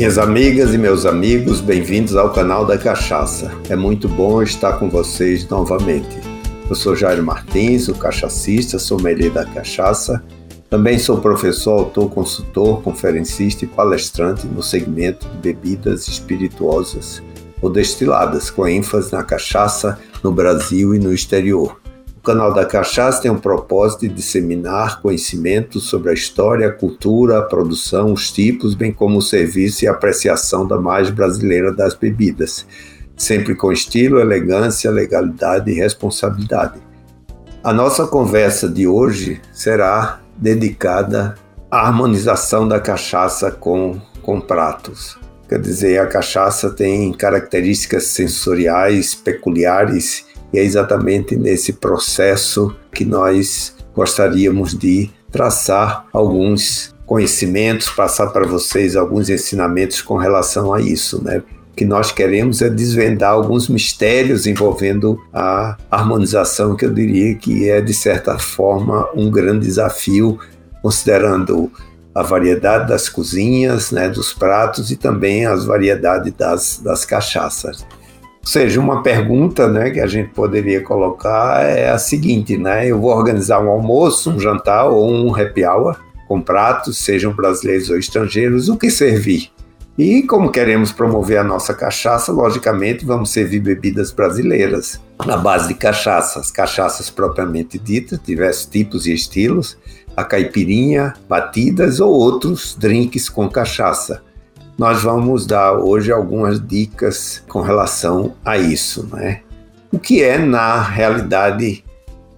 Minhas amigas e meus amigos, bem-vindos ao canal da Cachaça. É muito bom estar com vocês novamente. Eu sou Jairo Martins, o cachacista, sommelier da cachaça. Também sou professor, autor, consultor, conferencista e palestrante no segmento de bebidas espirituosas ou destiladas, com ênfase na cachaça no Brasil e no exterior. O canal da Cachaça tem o propósito de disseminar conhecimento sobre a história, a cultura, a produção, os tipos, bem como o serviço e a apreciação da mais brasileira das bebidas, sempre com estilo, elegância, legalidade e responsabilidade. A nossa conversa de hoje será dedicada à harmonização da cachaça com, com pratos. Quer dizer, a cachaça tem características sensoriais peculiares e é exatamente nesse processo que nós gostaríamos de traçar alguns conhecimentos, passar para vocês alguns ensinamentos com relação a isso, né? O que nós queremos é desvendar alguns mistérios envolvendo a harmonização, que eu diria que é, de certa forma, um grande desafio, considerando a variedade das cozinhas, né, dos pratos e também as variedades das, das cachaças. Ou seja, uma pergunta né, que a gente poderia colocar é a seguinte, né? Eu vou organizar um almoço, um jantar ou um happy hour com pratos, sejam brasileiros ou estrangeiros, o que servir? E como queremos promover a nossa cachaça, logicamente vamos servir bebidas brasileiras, na base de cachaças, cachaças propriamente ditas, diversos tipos e estilos, a caipirinha, batidas ou outros drinks com cachaça nós vamos dar hoje algumas dicas com relação a isso, né? O que é, na realidade,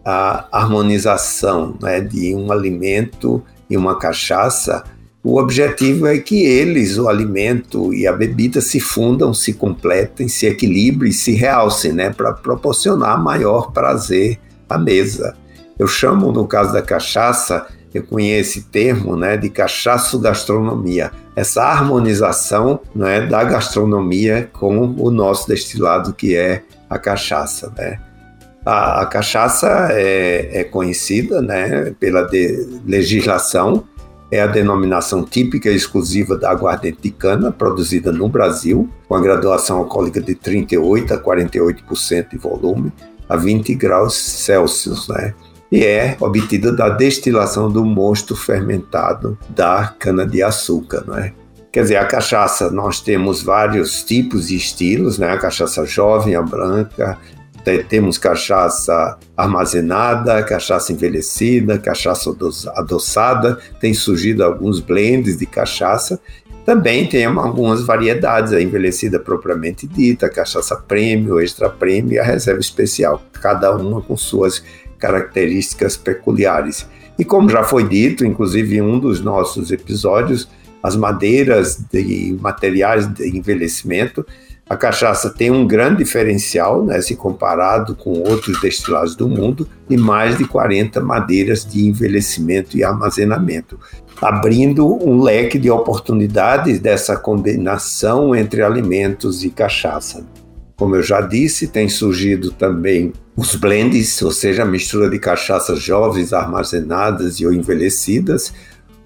a harmonização né, de um alimento e uma cachaça? O objetivo é que eles, o alimento e a bebida, se fundam, se completem, se equilibrem, se realcem, né, para proporcionar maior prazer à mesa. Eu chamo, no caso da cachaça, eu conheço esse termo né, de cachaço gastronomia, essa harmonização né, da gastronomia com o nosso destilado, que é a cachaça. Né? A, a cachaça é, é, conhecida né, pela legislação, é a denominação típica e exclusiva da aguardente de cana, produzida no Brasil, com a graduação alcoólica de 38% a 48% de volume, a 20 graus Celsius. Né? E é obtida da destilação do mosto fermentado da cana-de-açúcar, não é? Quer dizer, a cachaça, nós temos vários tipos e estilos, né? A cachaça jovem, a branca, temos cachaça armazenada, cachaça envelhecida, cachaça adoçada, tem surgido alguns blends de cachaça. Também tem algumas variedades, a envelhecida propriamente dita, a cachaça prêmio, extra prêmio e a reserva especial, cada uma com suas características peculiares. E como já foi dito, inclusive em um dos nossos episódios, as madeiras de materiais de envelhecimento, a cachaça tem um grande diferencial, né, se comparado com outros destilados do mundo, e mais de 40 madeiras de envelhecimento e armazenamento, abrindo um leque de oportunidades dessa combinação entre alimentos e cachaça. Como eu já disse, tem surgido também os blends, ou seja, a mistura de cachaças jovens, armazenadas e ou envelhecidas,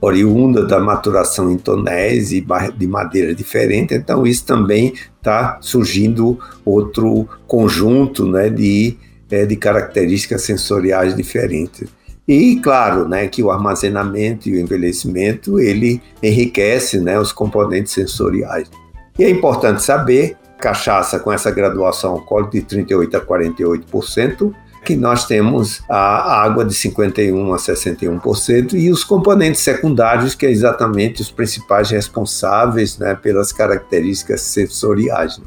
oriunda da maturação em tonéis e de madeira diferente. Então, isso também está surgindo outro conjunto né, de, é, de características sensoriais diferentes. E claro, né, que o armazenamento e o envelhecimento ele enriquece, né, os componentes sensoriais. E é importante saber cachaça com essa graduação alcoólica de 38 a 48%, que nós temos a água de 51 a 61% e os componentes secundários, que é exatamente os principais responsáveis né, pelas características sensoriais. Né?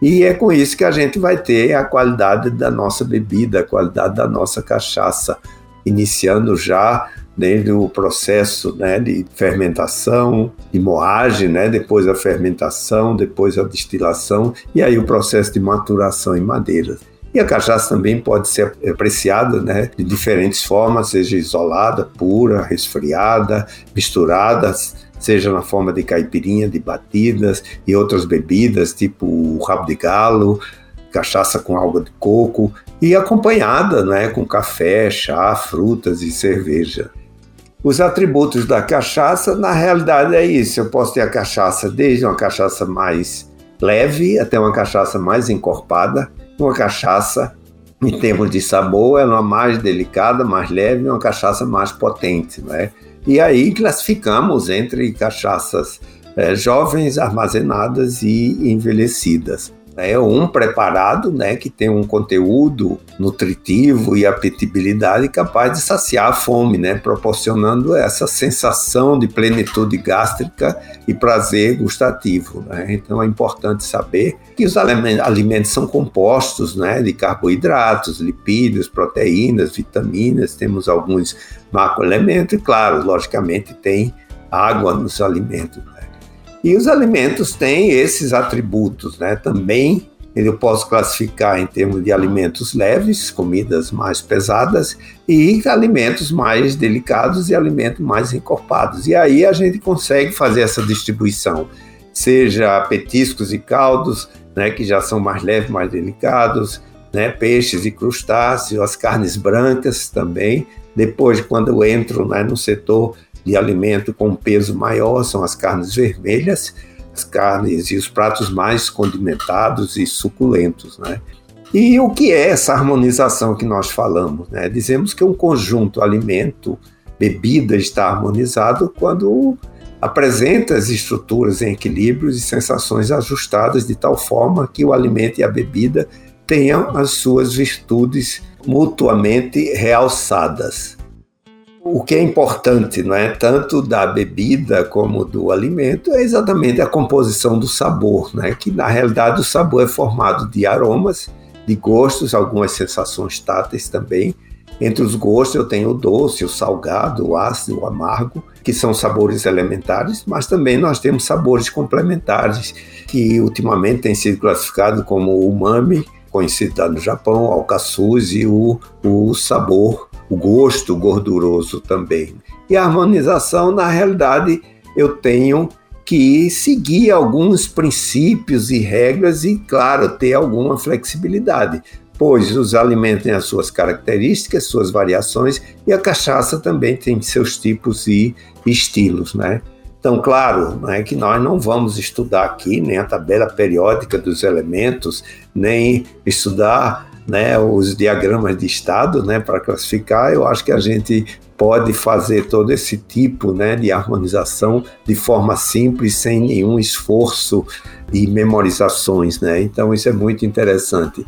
E é com isso que a gente vai ter a qualidade da nossa bebida, a qualidade da nossa cachaça, iniciando já desde o processo né, de fermentação, de moagem, né, depois a fermentação, depois a destilação e aí o processo de maturação em madeiras. E a cachaça também pode ser apreciada né, de diferentes formas, seja isolada, pura, resfriada, misturada, seja na forma de caipirinha, de batidas e outras bebidas, tipo o rabo de galo, cachaça com água de coco, e acompanhada né, com café, chá, frutas e cerveja. Os atributos da cachaça, na realidade, é isso. Eu posso ter a cachaça desde uma cachaça mais leve até uma cachaça mais encorpada. Uma cachaça, em termos de sabor, ela é uma mais delicada, mais leve, uma cachaça mais potente. Né? E aí classificamos entre cachaças é, jovens, armazenadas e envelhecidas né, um preparado né, que tem um conteúdo nutritivo e apetibilidade capaz de saciar a fome, né, proporcionando essa sensação de plenitude gástrica e prazer gustativo. Né? Então é importante saber que os alimentos são compostos né, de carboidratos, lipídios, proteínas, vitaminas, temos alguns macroelementos e, claro, logicamente tem água nos alimentos. E os alimentos têm esses atributos, né? Também eu posso classificar em termos de alimentos leves, comidas mais pesadas, e alimentos mais delicados e alimentos mais encorpados. E aí a gente consegue fazer essa distribuição, seja petiscos e caldos, né, que já são mais leves, mais delicados, né, peixes e crustáceos, as carnes brancas também. Depois, quando eu entro né, no setor de alimento com peso maior são as carnes vermelhas, as carnes e os pratos mais condimentados e suculentos, né? E o que é essa harmonização que nós falamos? Né? Dizemos que um conjunto alimento, bebida está harmonizado quando apresenta as estruturas em equilíbrios e sensações ajustadas de tal forma que o alimento e a bebida tenham as suas virtudes mutuamente realçadas o que é importante, não é tanto da bebida como do alimento, é exatamente a composição do sabor, né? Que na realidade o sabor é formado de aromas, de gostos, algumas sensações táteis também. Entre os gostos eu tenho o doce, o salgado, o ácido, o amargo, que são sabores elementares, mas também nós temos sabores complementares, que ultimamente têm sido classificados como o umami, conhecido no Japão, o alcaçuz e o, o sabor o gosto gorduroso também. E a harmonização, na realidade, eu tenho que seguir alguns princípios e regras e, claro, ter alguma flexibilidade, pois os alimentos têm as suas características, suas variações e a cachaça também tem seus tipos e estilos, né? Então, claro, não é que nós não vamos estudar aqui nem a tabela periódica dos elementos, nem estudar né, os diagramas de estado né, para classificar, eu acho que a gente pode fazer todo esse tipo né, de harmonização de forma simples, sem nenhum esforço de memorizações. Né? Então, isso é muito interessante.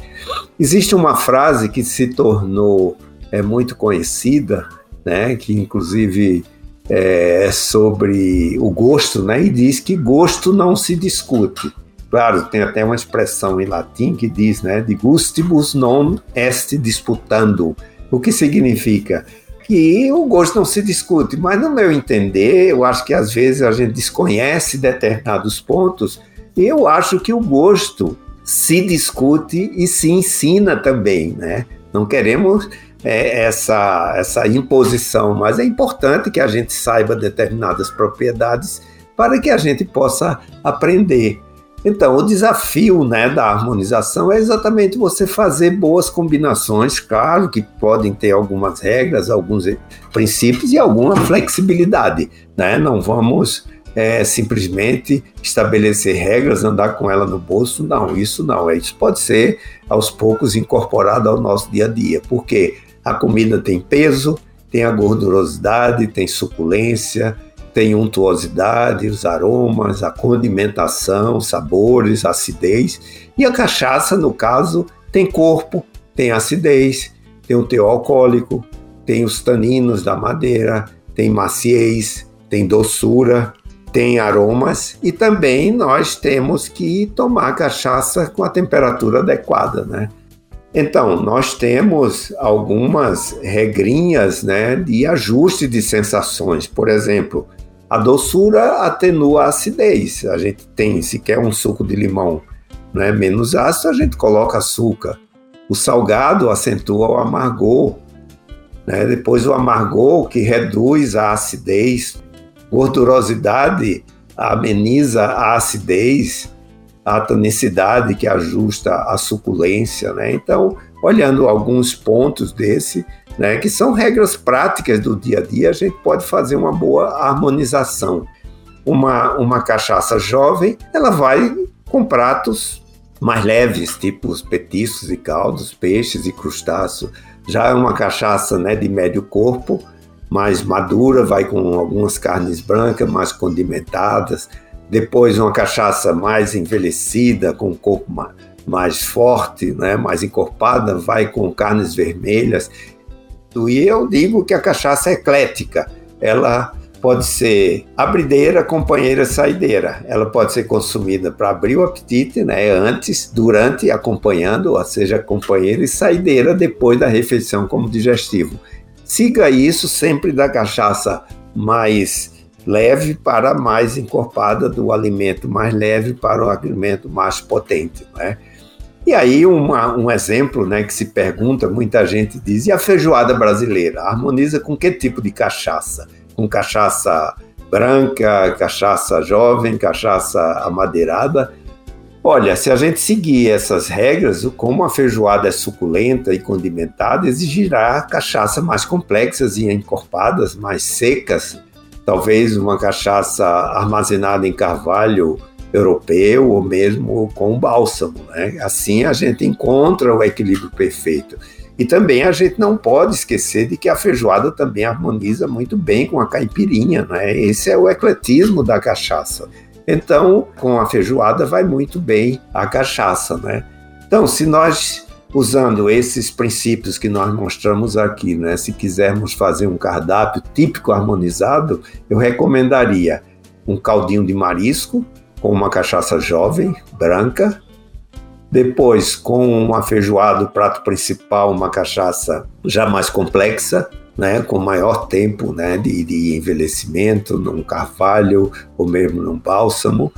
Existe uma frase que se tornou é, muito conhecida, né, que inclusive é, é sobre o gosto, né, e diz que gosto não se discute. Claro, tem até uma expressão em latim que diz, né, de gustibus non est disputando, o que significa que o gosto não se discute, mas no meu entender, eu acho que às vezes a gente desconhece determinados pontos, e eu acho que o gosto se discute e se ensina também, né? Não queremos é, essa, essa imposição, mas é importante que a gente saiba determinadas propriedades para que a gente possa aprender. Então, o desafio né, da harmonização é exatamente você fazer boas combinações, claro que podem ter algumas regras, alguns princípios e alguma flexibilidade. Né? Não vamos é, simplesmente estabelecer regras, andar com ela no bolso, não, isso não. Isso pode ser aos poucos incorporado ao nosso dia a dia, porque a comida tem peso, tem a gordurosidade, tem suculência, tem untuosidade, os aromas, a condimentação, sabores, acidez. E a cachaça, no caso, tem corpo, tem acidez, tem o teor alcoólico, tem os taninos da madeira, tem maciez, tem doçura, tem aromas e também nós temos que tomar cachaça com a temperatura adequada, né? Então, nós temos algumas regrinhas né, de ajuste de sensações. Por exemplo, a doçura atenua a acidez. A gente tem, se quer um suco de limão né, menos ácido, a gente coloca açúcar. O salgado acentua o amargor. Né? Depois o amargor que reduz a acidez. Gordurosidade ameniza a acidez. A tonicidade que ajusta a suculência. Né? Então, olhando alguns pontos desse, né, que são regras práticas do dia a dia, a gente pode fazer uma boa harmonização. Uma, uma cachaça jovem, ela vai com pratos mais leves, tipo os petiscos e caldos, peixes e crustáceos. Já é uma cachaça né, de médio corpo, mais madura, vai com algumas carnes brancas, mais condimentadas. Depois uma cachaça mais envelhecida, com corpo mais forte, né, mais encorpada, vai com carnes vermelhas. E eu digo que a cachaça é eclética. Ela pode ser abrideira, companheira, saideira. Ela pode ser consumida para abrir o apetite, né, antes, durante, acompanhando, ou seja, companheira e saideira depois da refeição como digestivo. Siga isso sempre da cachaça mais leve para mais encorpada, do alimento mais leve para o alimento mais potente, né? E aí uma, um exemplo né, que se pergunta, muita gente diz, e a feijoada brasileira? Harmoniza com que tipo de cachaça? Com cachaça branca, cachaça jovem, cachaça amadeirada? Olha, se a gente seguir essas regras, como a feijoada é suculenta e condimentada, exigirá cachaça mais complexas e encorpadas, mais secas, talvez uma cachaça armazenada em carvalho europeu ou mesmo com bálsamo. Né? Assim a gente encontra o equilíbrio perfeito. E também a gente não pode esquecer de que a feijoada também harmoniza muito bem com a caipirinha. Né? Esse é o ecletismo da cachaça. Então, com a feijoada vai muito bem a cachaça. Né? Então, se nós usando esses princípios que nós mostramos aqui, né? Se quisermos fazer um cardápio típico harmonizado, eu recomendaria um caldinho de marisco, com uma cachaça jovem, branca. Depois, com uma feijoada, o prato principal, uma cachaça já mais complexa, né, com maior tempo né, de, de envelhecimento, num carvalho ou mesmo num bálsamo.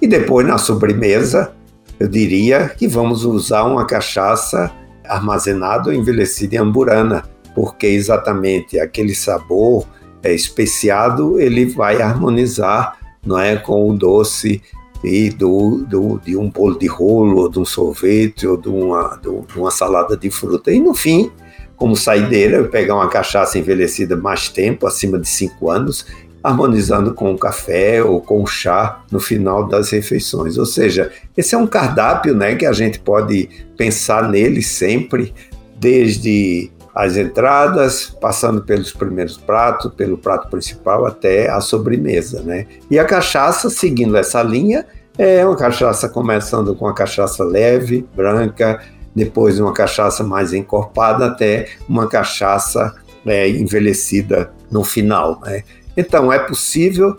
E depois, na sobremesa, eu diria que vamos usar uma cachaça armazenada ou envelhecida em amburana, porque exatamente aquele sabor é, especiado ele vai harmonizar não é, com o doce e do, do, de um bolo de rolo, ou de um sorvete, ou de uma, de uma salada de fruta. E no fim, como saideira, eu pegar uma cachaça envelhecida mais tempo, acima de 5 anos, harmonizando com o café ou com o chá no final das refeições. Ou seja, esse é um cardápio né, que a gente pode pensar nele sempre, desde as entradas, passando pelos primeiros pratos, pelo prato principal até a sobremesa, né? E a cachaça, seguindo essa linha, é uma cachaça começando com a cachaça leve, branca, depois uma cachaça mais encorpada até uma cachaça é, envelhecida no final, né? Então é possível,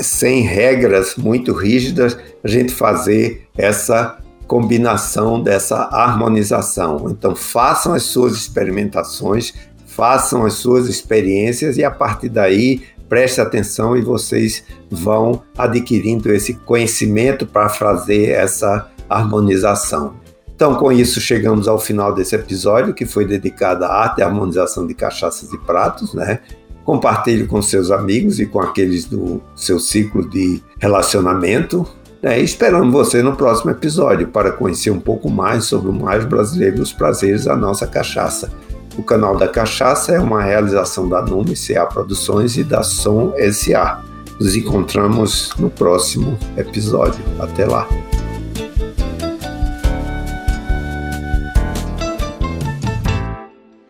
sem regras muito rígidas, a gente fazer essa combinação dessa harmonização. Então, façam as suas experimentações, façam as suas experiências e a partir daí preste atenção e vocês vão adquirindo esse conhecimento para fazer essa harmonização. Então, com isso, chegamos ao final desse episódio que foi dedicado à arte e harmonização de cachaças e pratos, né? Compartilhe com seus amigos e com aqueles do seu ciclo de relacionamento. É, esperamos você no próximo episódio para conhecer um pouco mais sobre o mais brasileiro e os prazeres da nossa cachaça. O canal da Cachaça é uma realização da Nume CA Produções e da Som SA. Nos encontramos no próximo episódio. Até lá!